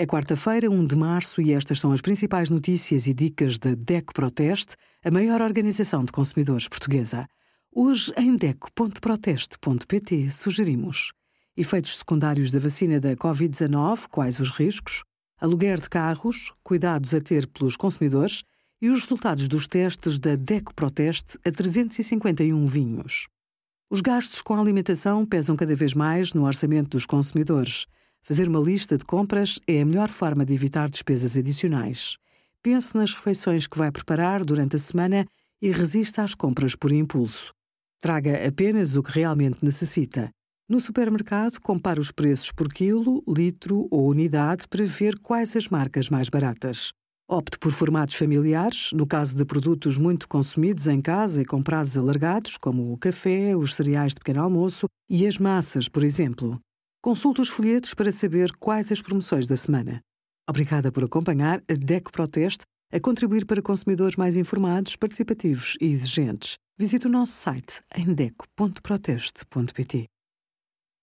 É quarta-feira, 1 de março, e estas são as principais notícias e dicas da DECO Proteste, a maior organização de consumidores portuguesa. Hoje, em DECO.proteste.pt, sugerimos efeitos secundários da vacina da Covid-19, quais os riscos, aluguer de carros, cuidados a ter pelos consumidores e os resultados dos testes da DECO Proteste a 351 vinhos. Os gastos com alimentação pesam cada vez mais no orçamento dos consumidores. Fazer uma lista de compras é a melhor forma de evitar despesas adicionais. Pense nas refeições que vai preparar durante a semana e resista às compras por impulso. Traga apenas o que realmente necessita. No supermercado, compare os preços por quilo, litro ou unidade para ver quais as marcas mais baratas. Opte por formatos familiares, no caso de produtos muito consumidos em casa e com prazos alargados, como o café, os cereais de pequeno almoço e as massas, por exemplo. Consulte os folhetos para saber quais as promoções da semana. Obrigada por acompanhar a DECO Proteste a contribuir para consumidores mais informados, participativos e exigentes. Visite o nosso site em deco.proteste.pt.